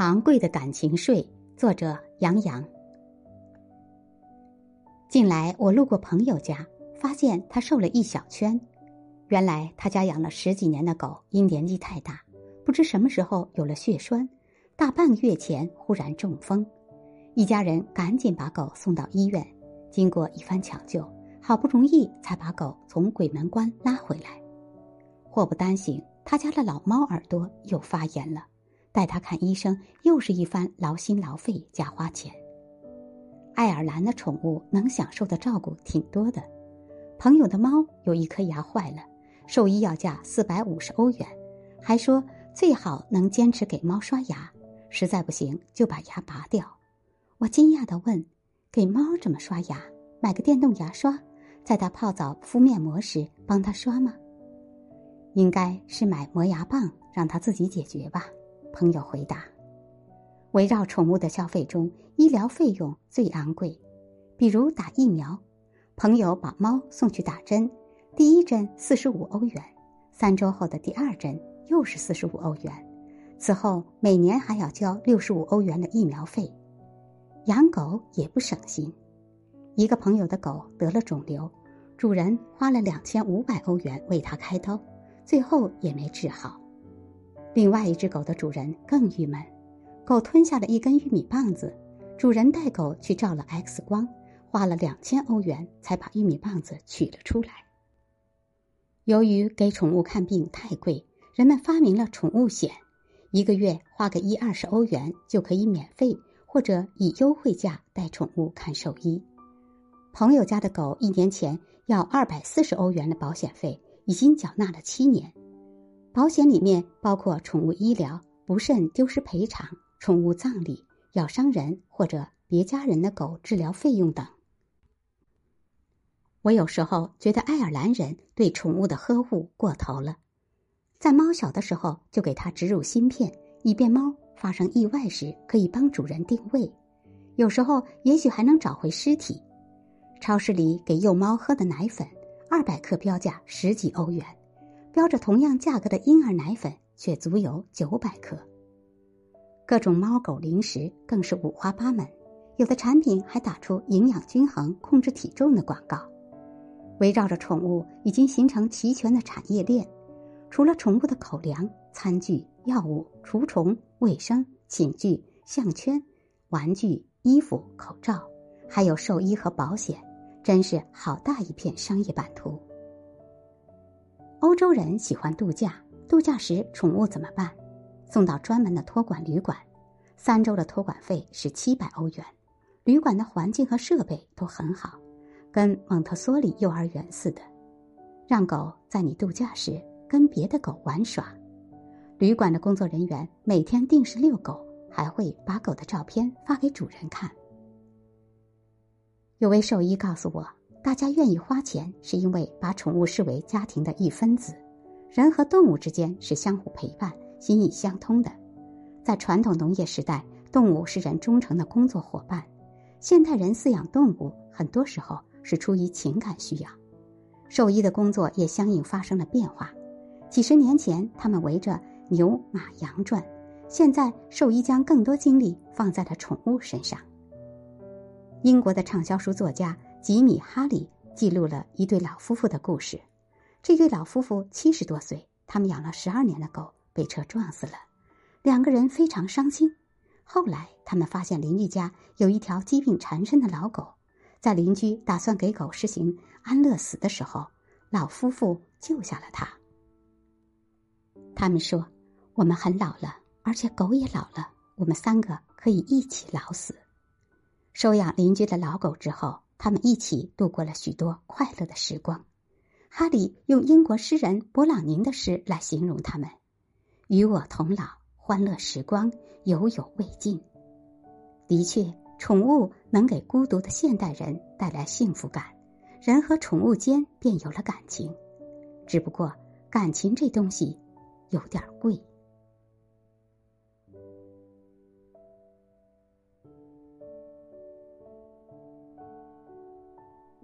昂贵的感情税，作者杨洋。近来我路过朋友家，发现他瘦了一小圈。原来他家养了十几年的狗，因年纪太大，不知什么时候有了血栓，大半个月前忽然中风，一家人赶紧把狗送到医院。经过一番抢救，好不容易才把狗从鬼门关拉回来。祸不单行，他家的老猫耳朵又发炎了，带他看医生又是一番劳心劳肺加花钱。爱尔兰的宠物能享受的照顾挺多的，朋友的猫有一颗牙坏了，兽医要价四百五十欧元，还说最好能坚持给猫刷牙，实在不行就把牙拔掉。我惊讶的问。给猫怎么刷牙？买个电动牙刷，在它泡澡敷面膜时帮它刷吗？应该是买磨牙棒，让它自己解决吧。朋友回答。围绕宠物的消费中，医疗费用最昂贵，比如打疫苗。朋友把猫送去打针，第一针四十五欧元，三周后的第二针又是四十五欧元，此后每年还要交六十五欧元的疫苗费。养狗也不省心，一个朋友的狗得了肿瘤，主人花了两千五百欧元为它开刀，最后也没治好。另外一只狗的主人更郁闷，狗吞下了一根玉米棒子，主人带狗去照了 X 光，花了两千欧元才把玉米棒子取了出来。由于给宠物看病太贵，人们发明了宠物险，一个月花个一二十欧元就可以免费。或者以优惠价带宠物看兽医。朋友家的狗一年前要二百四十欧元的保险费，已经缴纳了七年。保险里面包括宠物医疗、不慎丢失赔偿、宠物葬礼、咬伤人或者别家人的狗治疗费用等。我有时候觉得爱尔兰人对宠物的呵护过头了，在猫小的时候就给它植入芯片，以便猫。发生意外时，可以帮主人定位，有时候也许还能找回尸体。超市里给幼猫喝的奶粉，二百克标价十几欧元，标着同样价格的婴儿奶粉却足有九百克。各种猫狗零食更是五花八门，有的产品还打出营养均衡、控制体重的广告。围绕着宠物，已经形成齐全的产业链。除了宠物的口粮、餐具、药物、除虫、卫生、寝具、项圈、玩具、衣服、口罩，还有兽医和保险，真是好大一片商业版图。欧洲人喜欢度假，度假时宠物怎么办？送到专门的托管旅馆，三周的托管费是七百欧元，旅馆的环境和设备都很好，跟蒙特梭利幼儿园似的，让狗在你度假时。跟别的狗玩耍，旅馆的工作人员每天定时遛狗，还会把狗的照片发给主人看。有位兽医告诉我，大家愿意花钱是因为把宠物视为家庭的一分子。人和动物之间是相互陪伴、心意相通的。在传统农业时代，动物是人忠诚的工作伙伴；现代人饲养动物，很多时候是出于情感需要。兽医的工作也相应发生了变化。几十年前，他们围着牛马羊转；现在，兽医将更多精力放在了宠物身上。英国的畅销书作家吉米·哈里记录了一对老夫妇的故事。这对老夫妇七十多岁，他们养了十二年的狗被车撞死了，两个人非常伤心。后来，他们发现邻居家有一条疾病缠身的老狗，在邻居打算给狗实行安乐死的时候，老夫妇救下了它。他们说：“我们很老了，而且狗也老了，我们三个可以一起老死。”收养邻居的老狗之后，他们一起度过了许多快乐的时光。哈里用英国诗人勃朗宁的诗来形容他们：“与我同老，欢乐时光犹有未尽。”的确，宠物能给孤独的现代人带来幸福感，人和宠物间便有了感情。只不过，感情这东西。有点贵。